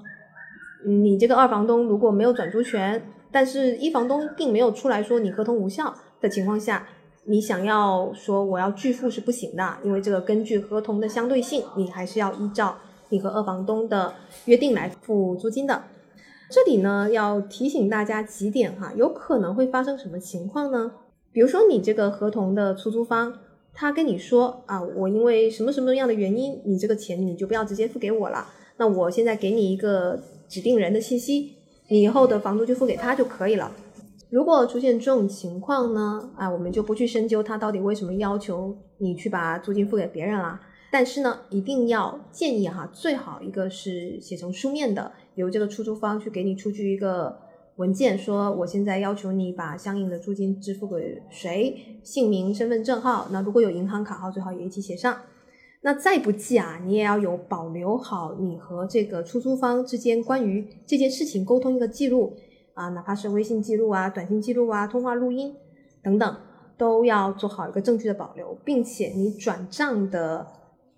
你这个二房东如果没有转租权，但是一房东并没有出来说你合同无效的情况下，你想要说我要拒付是不行的，因为这个根据合同的相对性，你还是要依照你和二房东的约定来付租金的。这里呢要提醒大家几点哈，有可能会发生什么情况呢？比如说你这个合同的出租方，他跟你说啊，我因为什么什么样的原因，你这个钱你就不要直接付给我了，那我现在给你一个。指定人的信息，你以后的房租就付给他就可以了。如果出现这种情况呢，啊，我们就不去深究他到底为什么要求你去把租金付给别人了。但是呢，一定要建议哈，最好一个是写成书面的，由这个出租方去给你出具一个文件，说我现在要求你把相应的租金支付给谁，姓名、身份证号，那如果有银行卡号，最好也一起写上。那再不济啊，你也要有保留好你和这个出租方之间关于这件事情沟通一个记录啊，哪怕是微信记录啊、短信记录啊、通话录音等等，都要做好一个证据的保留，并且你转账的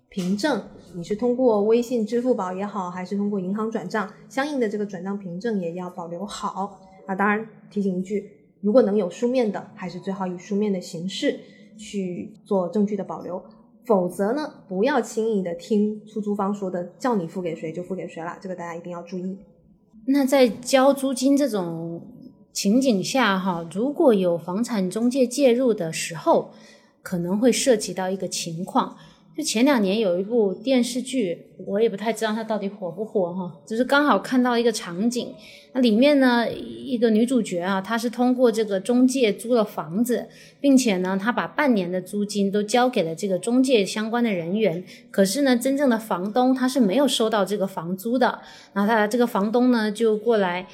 凭证，你是通过微信、支付宝也好，还是通过银行转账，相应的这个转账凭证也要保留好啊。当然提醒一句，如果能有书面的，还是最好以书面的形式去做证据的保留。否则呢，不要轻易的听出租方说的，叫你付给谁就付给谁了，这个大家一定要注意。那在交租金这种情景下，哈，如果有房产中介介入的时候，可能会涉及到一个情况。就前两年有一部电视剧，我也不太知道它到底火不火哈，只是刚好看到一个场景，那里面呢一个女主角啊，她是通过这个中介租了房子，并且呢她把半年的租金都交给了这个中介相关的人员，可是呢真正的房东他是没有收到这个房租的，然后他这个房东呢就过来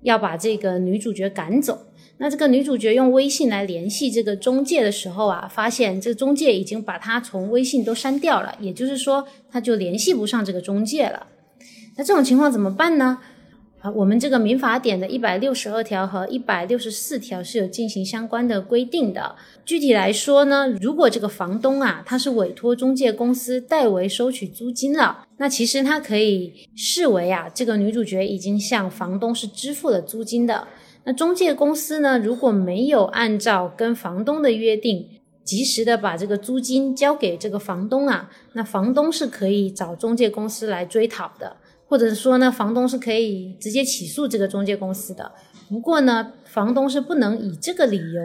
要把这个女主角赶走。那这个女主角用微信来联系这个中介的时候啊，发现这个中介已经把她从微信都删掉了，也就是说，她就联系不上这个中介了。那这种情况怎么办呢？啊，我们这个民法典的一百六十二条和一百六十四条是有进行相关的规定的。具体来说呢，如果这个房东啊，他是委托中介公司代为收取租金了，那其实他可以视为啊，这个女主角已经向房东是支付了租金的。那中介公司呢？如果没有按照跟房东的约定，及时的把这个租金交给这个房东啊，那房东是可以找中介公司来追讨的，或者说呢，房东是可以直接起诉这个中介公司的。不过呢，房东是不能以这个理由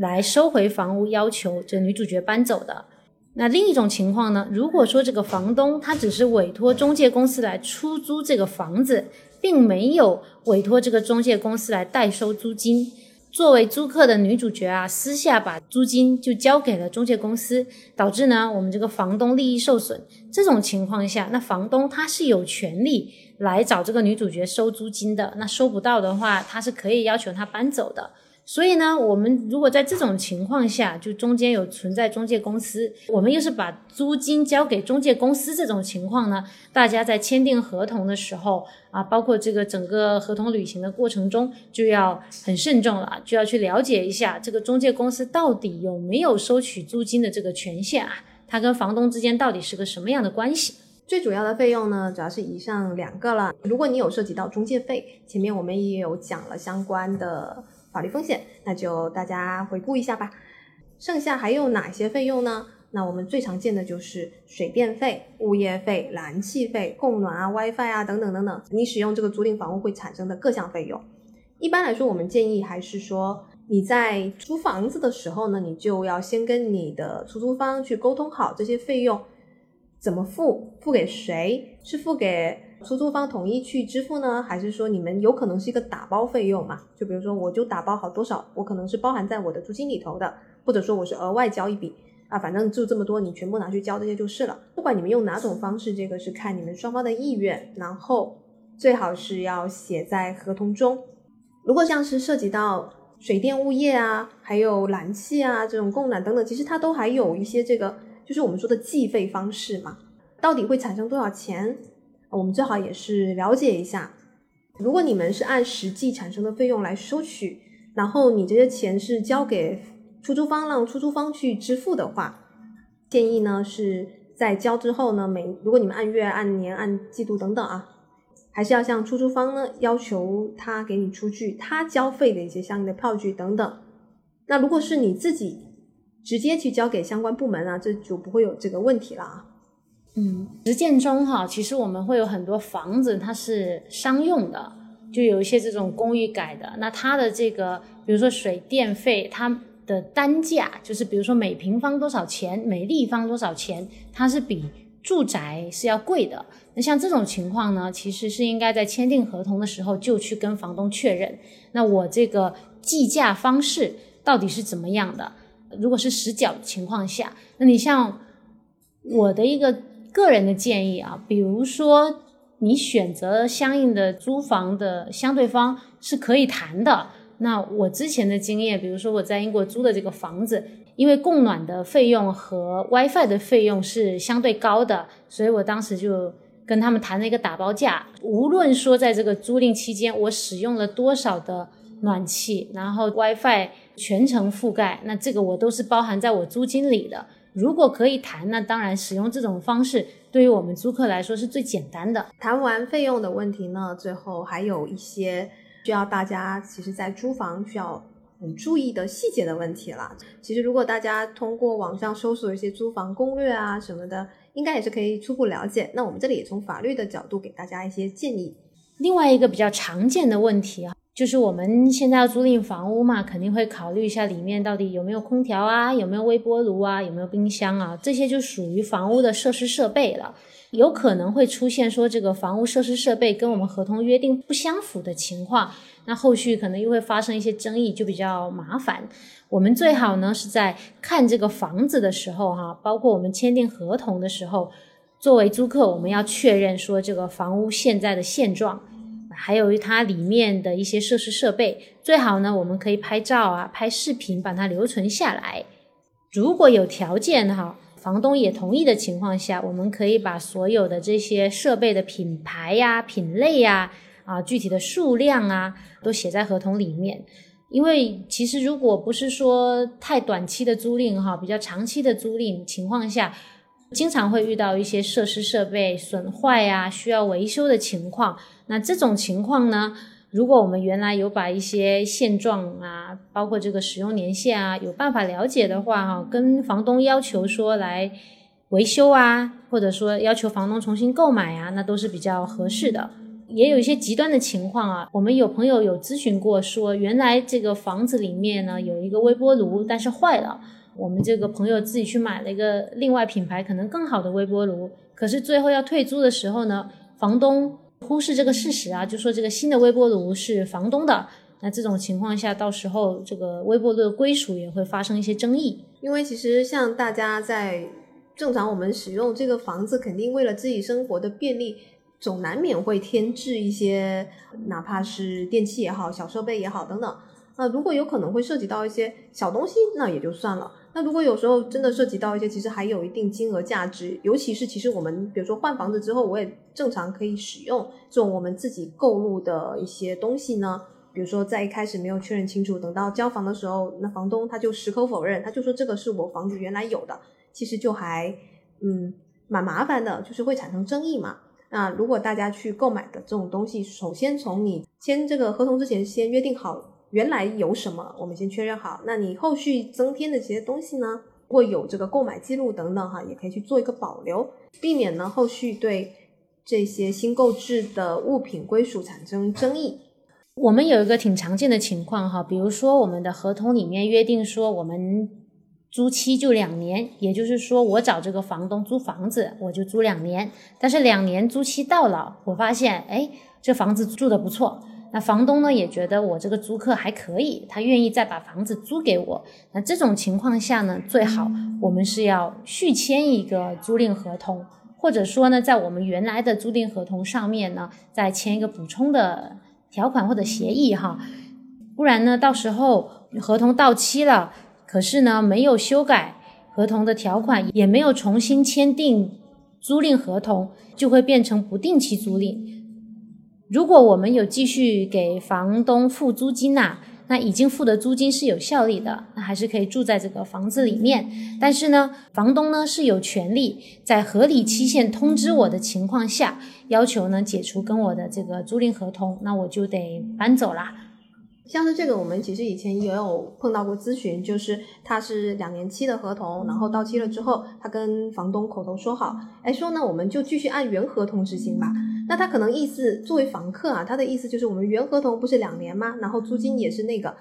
来收回房屋，要求这女主角搬走的。那另一种情况呢，如果说这个房东他只是委托中介公司来出租这个房子。并没有委托这个中介公司来代收租金，作为租客的女主角啊，私下把租金就交给了中介公司，导致呢我们这个房东利益受损。这种情况下，那房东他是有权利来找这个女主角收租金的。那收不到的话，他是可以要求她搬走的。所以呢，我们如果在这种情况下，就中间有存在中介公司，我们又是把租金交给中介公司这种情况呢，大家在签订合同的时候啊，包括这个整个合同履行的过程中，就要很慎重了，就要去了解一下这个中介公司到底有没有收取租金的这个权限啊，它跟房东之间到底是个什么样的关系？最主要的费用呢，主要是以上两个了。如果你有涉及到中介费，前面我们也有讲了相关的。法律风险，那就大家回顾一下吧。剩下还有哪些费用呢？那我们最常见的就是水电费、物业费、燃气费、供暖啊、WiFi 啊等等等等，你使用这个租赁房屋会产生的各项费用。一般来说，我们建议还是说你在租房子的时候呢，你就要先跟你的出租方去沟通好这些费用怎么付，付给谁，是付给。出租方统一去支付呢，还是说你们有可能是一个打包费用嘛？就比如说我就打包好多少，我可能是包含在我的租金里头的，或者说我是额外交一笔啊，反正就这么多，你全部拿去交这些就是了。不管你们用哪种方式，这个是看你们双方的意愿，然后最好是要写在合同中。如果像是涉及到水电物业啊，还有燃气啊这种供暖等等，其实它都还有一些这个就是我们说的计费方式嘛，到底会产生多少钱？我们最好也是了解一下，如果你们是按实际产生的费用来收取，然后你这些钱是交给出租方，让出租方去支付的话，建议呢是在交之后呢，每如果你们按月、按年、按季度等等啊，还是要向出租方呢要求他给你出具他交费的一些相应的票据等等。那如果是你自己直接去交给相关部门啊，这就不会有这个问题了啊。嗯，实践中哈，其实我们会有很多房子，它是商用的，就有一些这种公寓改的。那它的这个，比如说水电费，它的单价就是比如说每平方多少钱，每立方多少钱，它是比住宅是要贵的。那像这种情况呢，其实是应该在签订合同的时候就去跟房东确认，那我这个计价方式到底是怎么样的？如果是实缴情况下，那你像我的一个。个人的建议啊，比如说你选择相应的租房的相对方是可以谈的。那我之前的经验，比如说我在英国租的这个房子，因为供暖的费用和 WiFi 的费用是相对高的，所以我当时就跟他们谈了一个打包价。无论说在这个租赁期间我使用了多少的暖气，然后 WiFi 全程覆盖，那这个我都是包含在我租金里的。如果可以谈，那当然使用这种方式对于我们租客来说是最简单的。谈完费用的问题呢，最后还有一些需要大家其实在租房需要很注意的细节的问题了。其实如果大家通过网上搜索一些租房攻略啊什么的，应该也是可以初步了解。那我们这里也从法律的角度给大家一些建议。另外一个比较常见的问题啊。就是我们现在要租赁房屋嘛，肯定会考虑一下里面到底有没有空调啊，有没有微波炉啊，有没有冰箱啊，这些就属于房屋的设施设备了。有可能会出现说这个房屋设施设备跟我们合同约定不相符的情况，那后续可能又会发生一些争议，就比较麻烦。我们最好呢是在看这个房子的时候哈，包括我们签订合同的时候，作为租客，我们要确认说这个房屋现在的现状。还有它里面的一些设施设备，最好呢，我们可以拍照啊、拍视频，把它留存下来。如果有条件哈，房东也同意的情况下，我们可以把所有的这些设备的品牌呀、品类呀、啊具体的数量啊，都写在合同里面。因为其实如果不是说太短期的租赁哈，比较长期的租赁情况下。经常会遇到一些设施设备损坏呀，需要维修的情况。那这种情况呢，如果我们原来有把一些现状啊，包括这个使用年限啊，有办法了解的话，哈，跟房东要求说来维修啊，或者说要求房东重新购买啊，那都是比较合适的。也有一些极端的情况啊，我们有朋友有咨询过，说原来这个房子里面呢有一个微波炉，但是坏了。我们这个朋友自己去买了一个另外品牌可能更好的微波炉，可是最后要退租的时候呢，房东忽视这个事实啊，就说这个新的微波炉是房东的。那这种情况下，到时候这个微波炉的归属也会发生一些争议。因为其实像大家在正常我们使用这个房子，肯定为了自己生活的便利，总难免会添置一些，哪怕是电器也好、小设备也好等等。那如果有可能会涉及到一些小东西，那也就算了。那如果有时候真的涉及到一些其实还有一定金额价值，尤其是其实我们比如说换房子之后，我也正常可以使用这种我们自己购入的一些东西呢。比如说在一开始没有确认清楚，等到交房的时候，那房东他就矢口否认，他就说这个是我房子原来有的，其实就还嗯蛮麻烦的，就是会产生争议嘛。那如果大家去购买的这种东西，首先从你签这个合同之前先约定好。原来有什么，我们先确认好。那你后续增添的这些东西呢？如果有这个购买记录等等哈，也可以去做一个保留，避免呢后续对这些新购置的物品归属产生争议。我们有一个挺常见的情况哈，比如说我们的合同里面约定说我们租期就两年，也就是说我找这个房东租房子我就租两年，但是两年租期到了，我发现哎这房子住的不错。那房东呢也觉得我这个租客还可以，他愿意再把房子租给我。那这种情况下呢，最好我们是要续签一个租赁合同，或者说呢，在我们原来的租赁合同上面呢，再签一个补充的条款或者协议哈。不然呢，到时候合同到期了，可是呢没有修改合同的条款，也没有重新签订租赁合同，就会变成不定期租赁。如果我们有继续给房东付租金呐，那已经付的租金是有效力的，那还是可以住在这个房子里面。但是呢，房东呢是有权利在合理期限通知我的情况下，要求呢解除跟我的这个租赁合同，那我就得搬走啦。像是这个，我们其实以前也有碰到过咨询，就是他是两年期的合同，然后到期了之后，他跟房东口头说好，哎，说呢我们就继续按原合同执行吧。那他可能意思，作为房客啊，他的意思就是我们原合同不是两年吗？然后租金也是那个，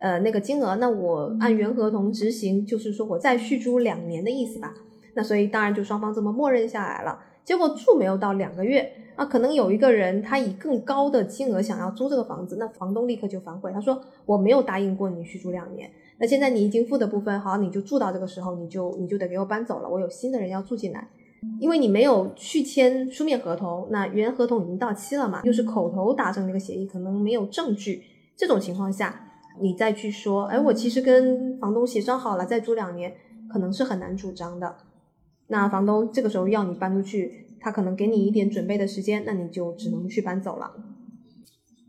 呃，那个金额，那我按原合同执行，就是说我再续租两年的意思吧。那所以当然就双方这么默认下来了。结果住没有到两个月啊，可能有一个人他以更高的金额想要租这个房子，那房东立刻就反悔，他说我没有答应过你续租两年，那现在你已经付的部分好，你就住到这个时候，你就你就得给我搬走了，我有新的人要住进来。因为你没有续签书面合同，那原合同已经到期了嘛，又是口头达成这个协议，可能没有证据。这种情况下，你再去说，哎，我其实跟房东协商好了，再租两年，可能是很难主张的。那房东这个时候要你搬出去，他可能给你一点准备的时间，那你就只能去搬走了。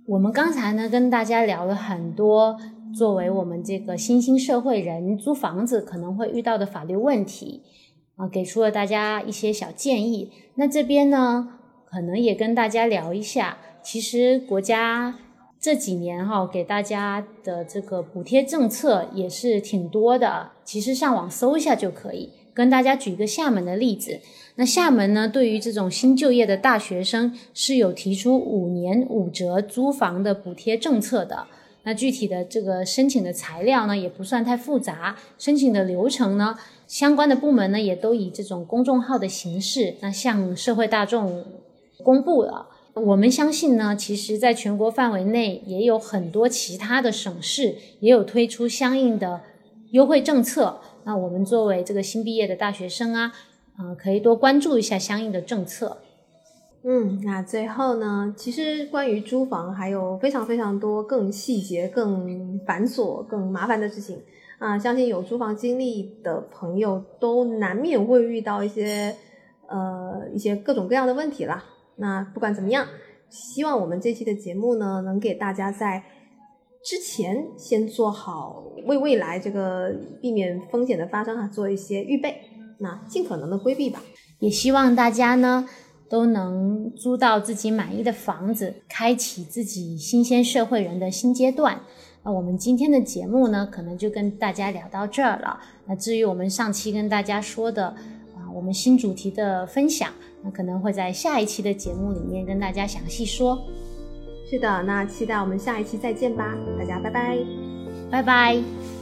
我们刚才呢跟大家聊了很多，作为我们这个新兴社会人租房子可能会遇到的法律问题。啊，给出了大家一些小建议。那这边呢，可能也跟大家聊一下。其实国家这几年哈，给大家的这个补贴政策也是挺多的。其实上网搜一下就可以。跟大家举一个厦门的例子。那厦门呢，对于这种新就业的大学生是有提出五年五折租房的补贴政策的。那具体的这个申请的材料呢，也不算太复杂。申请的流程呢？相关的部门呢，也都以这种公众号的形式，那向社会大众公布了。我们相信呢，其实在全国范围内也有很多其他的省市也有推出相应的优惠政策。那我们作为这个新毕业的大学生啊，啊，可以多关注一下相应的政策。嗯，那最后呢，其实关于租房还有非常非常多更细节、更繁琐、更麻烦的事情。啊，相信有租房经历的朋友都难免会遇到一些呃一些各种各样的问题啦。那不管怎么样，希望我们这期的节目呢，能给大家在之前先做好为未来这个避免风险的发生啊做一些预备，那尽可能的规避吧。也希望大家呢都能租到自己满意的房子，开启自己新鲜社会人的新阶段。那我们今天的节目呢，可能就跟大家聊到这儿了。那至于我们上期跟大家说的啊，我们新主题的分享，那可能会在下一期的节目里面跟大家详细说。是的，那期待我们下一期再见吧，大家拜拜，拜拜。